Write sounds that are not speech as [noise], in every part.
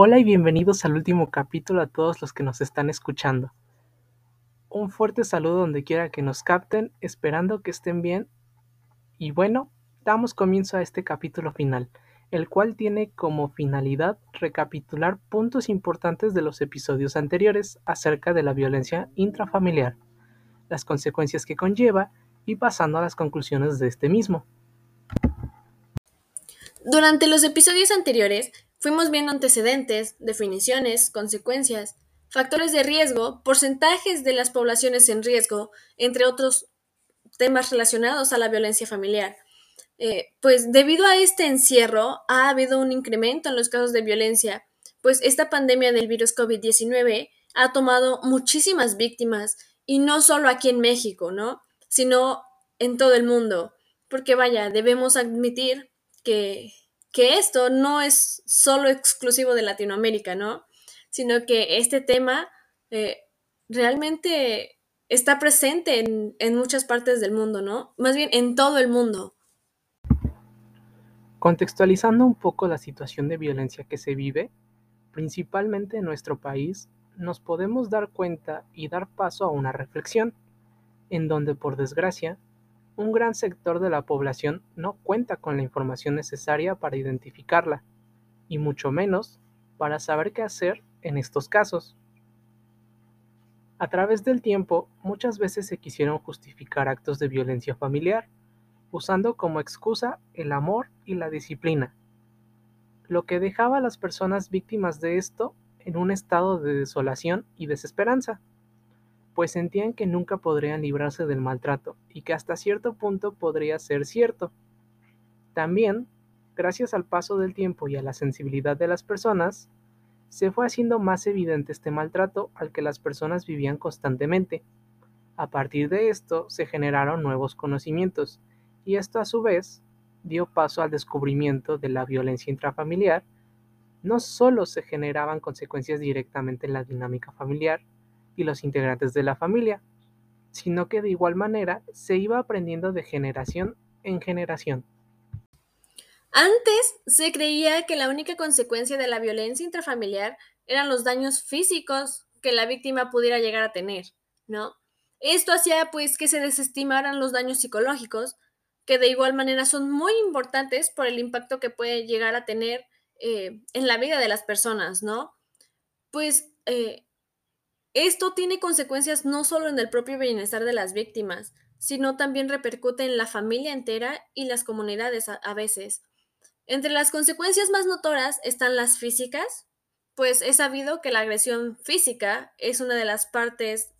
Hola y bienvenidos al último capítulo a todos los que nos están escuchando. Un fuerte saludo donde quiera que nos capten, esperando que estén bien. Y bueno, damos comienzo a este capítulo final, el cual tiene como finalidad recapitular puntos importantes de los episodios anteriores acerca de la violencia intrafamiliar, las consecuencias que conlleva y pasando a las conclusiones de este mismo. Durante los episodios anteriores fuimos viendo antecedentes, definiciones, consecuencias, factores de riesgo, porcentajes de las poblaciones en riesgo, entre otros temas relacionados a la violencia familiar. Eh, pues debido a este encierro ha habido un incremento en los casos de violencia, pues esta pandemia del virus COVID-19 ha tomado muchísimas víctimas y no solo aquí en México, ¿no? Sino en todo el mundo, porque vaya, debemos admitir que, que esto no es solo exclusivo de Latinoamérica, ¿no? Sino que este tema eh, realmente está presente en, en muchas partes del mundo, ¿no? Más bien en todo el mundo. Contextualizando un poco la situación de violencia que se vive, principalmente en nuestro país, nos podemos dar cuenta y dar paso a una reflexión, en donde por desgracia un gran sector de la población no cuenta con la información necesaria para identificarla, y mucho menos para saber qué hacer en estos casos. A través del tiempo, muchas veces se quisieron justificar actos de violencia familiar, usando como excusa el amor y la disciplina, lo que dejaba a las personas víctimas de esto en un estado de desolación y desesperanza pues sentían que nunca podrían librarse del maltrato y que hasta cierto punto podría ser cierto. También, gracias al paso del tiempo y a la sensibilidad de las personas, se fue haciendo más evidente este maltrato al que las personas vivían constantemente. A partir de esto se generaron nuevos conocimientos y esto a su vez dio paso al descubrimiento de la violencia intrafamiliar. No solo se generaban consecuencias directamente en la dinámica familiar, y los integrantes de la familia, sino que de igual manera se iba aprendiendo de generación en generación. Antes se creía que la única consecuencia de la violencia intrafamiliar eran los daños físicos que la víctima pudiera llegar a tener, ¿no? Esto hacía pues que se desestimaran los daños psicológicos, que de igual manera son muy importantes por el impacto que puede llegar a tener eh, en la vida de las personas, ¿no? Pues eh, esto tiene consecuencias no solo en el propio bienestar de las víctimas, sino también repercute en la familia entera y las comunidades a, veces. Entre las consecuencias más notorias están las físicas, pues es sabido que la agresión física es una de las partes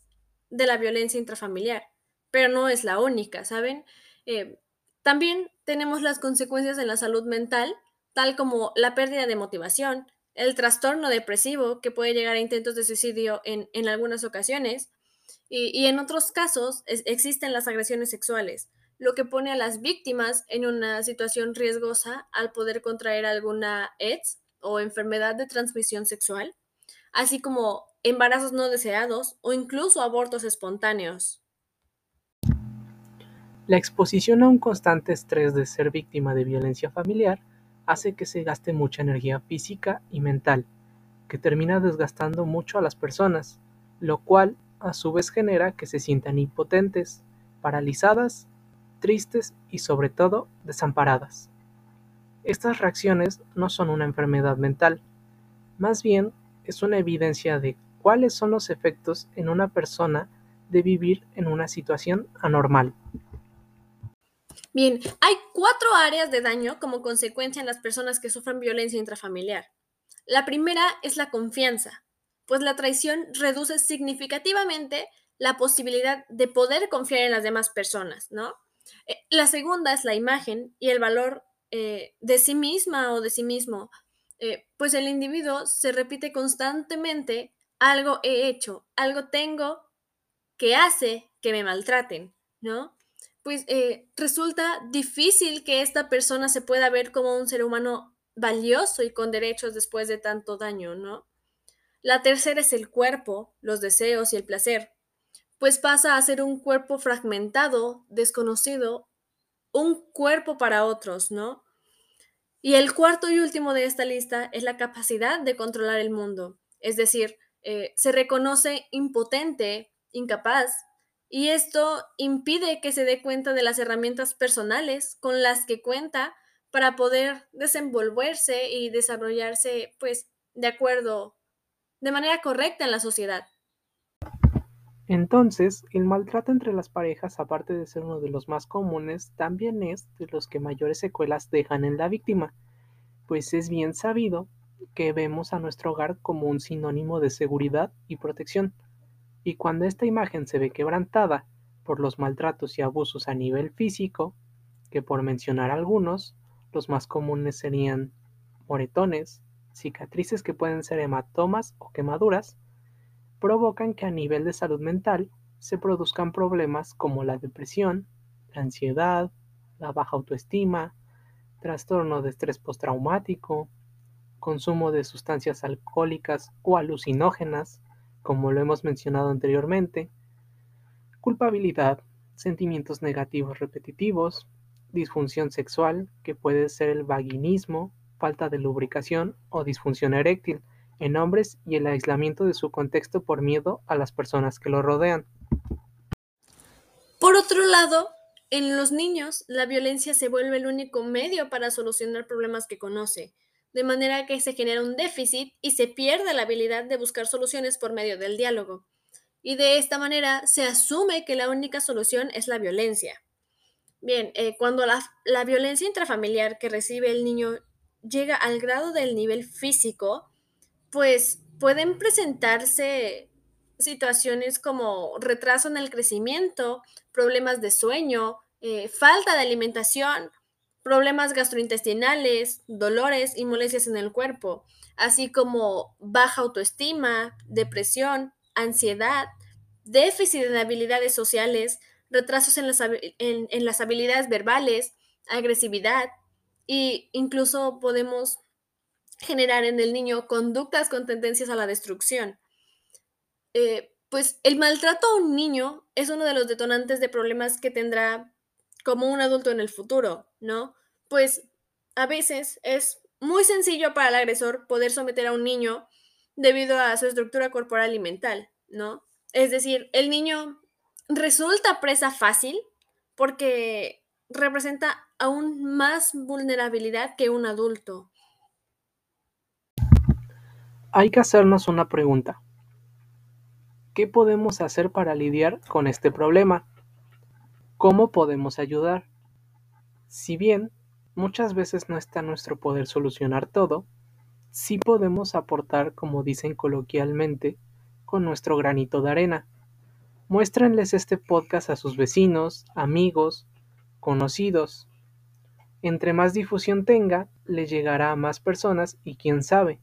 de la violencia intrafamiliar, pero no es la única, ¿saben? Eh, también tenemos las consecuencias en la salud mental, tal como la pérdida de motivación, el trastorno depresivo, que puede llegar a intentos de suicidio en, algunas ocasiones, y, en otros casos existen las agresiones sexuales, lo que pone a las víctimas en una situación riesgosa al poder contraer alguna AIDS o enfermedad de transmisión sexual, así como embarazos no deseados o incluso abortos espontáneos. La exposición a un constante estrés de ser víctima de violencia familiar hace que se gaste mucha energía física y mental, que termina desgastando mucho a las personas, lo cual a su vez genera que se sientan impotentes, paralizadas, tristes y sobre todo desamparadas. Estas reacciones no son una enfermedad mental, más bien es una evidencia de cuáles son los efectos en una persona de vivir en una situación anormal. Bien, hay cuatro áreas de daño como consecuencia en las personas que sufren violencia intrafamiliar. La primera es la confianza, pues la traición reduce significativamente la posibilidad de poder confiar en las demás personas, ¿no? Eh, la segunda es la imagen y el valor eh, de sí misma o de sí mismo, eh, pues el individuo se repite constantemente, algo he hecho, algo tengo que hace que me maltraten, ¿no? Pues eh, resulta difícil que esta persona se pueda ver como un ser humano valioso y con derechos después de tanto daño, ¿no? La tercera es el cuerpo, los deseos y el placer, pues pasa a ser un cuerpo fragmentado, desconocido, un cuerpo para otros, ¿no? Y el cuarto y último de esta lista es la capacidad de controlar el mundo, es decir, eh, se reconoce impotente, incapaz, y esto impide que se dé cuenta de las herramientas personales con las que cuenta para poder desenvolverse y desarrollarse, pues, de acuerdo, de manera correcta en la sociedad. Entonces, el maltrato entre las parejas, aparte de ser uno de los más comunes, también es de los que mayores secuelas dejan en la víctima, pues es bien sabido que vemos a nuestro hogar como un sinónimo de seguridad y protección, y cuando esta imagen se ve quebrantada por los maltratos y abusos a nivel físico, que por mencionar algunos, los más comunes serían moretones, cicatrices que pueden ser hematomas o quemaduras, provocan que a nivel de salud mental se produzcan problemas como la depresión, la ansiedad, la baja autoestima, trastorno de estrés postraumático, consumo de sustancias alcohólicas o alucinógenas, como lo hemos mencionado anteriormente, culpabilidad, sentimientos negativos repetitivos, disfunción sexual, que puede ser el vaginismo, falta de lubricación o disfunción eréctil en hombres y el aislamiento de su contexto por miedo a las personas que lo rodean. Por otro lado, en los niños, la violencia se vuelve el único medio para solucionar problemas que conoce, de manera que se genera un déficit y se pierde la habilidad de buscar soluciones por medio del diálogo. Y de esta manera se asume que la única solución es la violencia. Bien, eh, cuando la, la violencia intrafamiliar que recibe el niño llega al grado del nivel físico, pues pueden presentarse situaciones como retraso en el crecimiento, problemas de sueño, eh, falta de alimentación, problemas gastrointestinales, dolores y molestias en el cuerpo, así como baja autoestima, depresión, ansiedad, déficit de habilidades sociales, retrasos en las, en las habilidades verbales, agresividad e incluso podemos generar en el niño conductas con tendencias a la destrucción. Eh, pues el maltrato a un niño es uno de los detonantes de problemas que tendrá como un adulto en el futuro, ¿no? Pues a veces es muy sencillo para el agresor poder someter a un niño debido a su estructura corporal y mental, ¿no? Es decir, el niño resulta presa fácil porque representa aún más vulnerabilidad que un adulto. Hay que hacernos una pregunta. ¿Qué podemos hacer para lidiar con este problema? ¿Cómo podemos ayudar? Si bien muchas veces no está en nuestro poder solucionar todo, sí podemos aportar, como dicen coloquialmente, con nuestro granito de arena. Muéstrenles este podcast a sus vecinos, amigos, conocidos. Entre más difusión tenga, le llegará a más personas y quién sabe,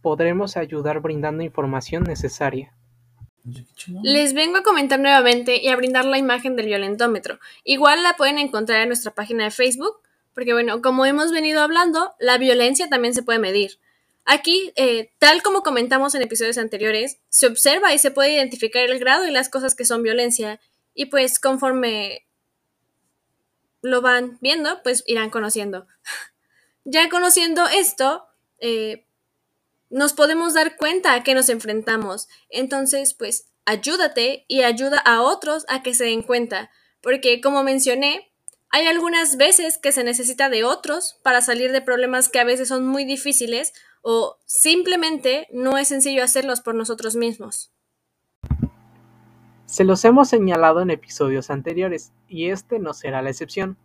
podremos ayudar brindando información necesaria. Les vengo a comentar nuevamente y a brindar la imagen del violentómetro. Igual la pueden encontrar en nuestra página de Facebook, porque bueno, como hemos venido hablando, la violencia también se puede medir. Aquí, eh, tal como comentamos en episodios anteriores, se observa y se puede identificar el grado y las cosas que son violencia. Y pues conforme lo van viendo, pues irán conociendo. [laughs] ya conociendo esto, eh, nos podemos dar cuenta a qué nos enfrentamos. Entonces, pues, ayúdate y ayuda a otros a que se den cuenta, porque como mencioné, hay algunas veces que se necesita de otros para salir de problemas que a veces son muy difíciles o simplemente no es sencillo hacerlos por nosotros mismos. Se los hemos señalado en episodios anteriores y este no será la excepción.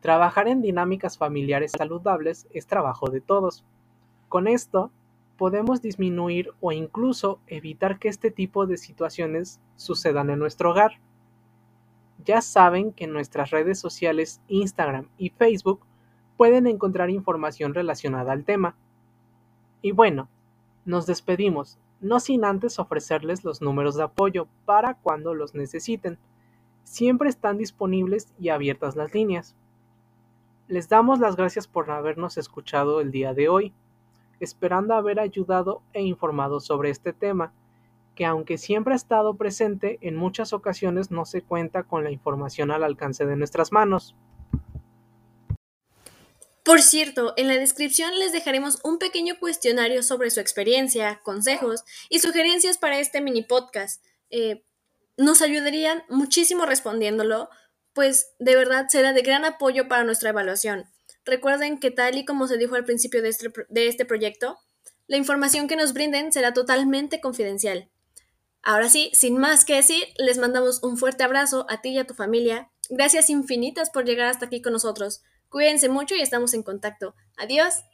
Trabajar en dinámicas familiares saludables es trabajo de todos. Con esto podemos disminuir o incluso evitar que este tipo de situaciones sucedan en nuestro hogar. Ya saben que en nuestras redes sociales Instagram y Facebook pueden encontrar información relacionada al tema. Y bueno, nos despedimos, no sin antes ofrecerles los números de apoyo para cuando los necesiten. Siempre están disponibles y abiertas las líneas. Les damos las gracias por habernos escuchado el día de hoy esperando haber ayudado e informado sobre este tema, que aunque siempre ha estado presente, en muchas ocasiones no se cuenta con la información al alcance de nuestras manos. Por cierto, en la descripción les dejaremos un pequeño cuestionario sobre su experiencia, consejos y sugerencias para este mini podcast. Eh, nos ayudarían muchísimo respondiéndolo, pues de verdad será de gran apoyo para nuestra evaluación. Recuerden que tal y como se dijo al principio de este, de este proyecto, la información que nos brinden será totalmente confidencial. Ahora sí, sin más que decir, les mandamos un fuerte abrazo a ti y a tu familia. Gracias infinitas por llegar hasta aquí con nosotros. Cuídense mucho y estamos en contacto. Adiós.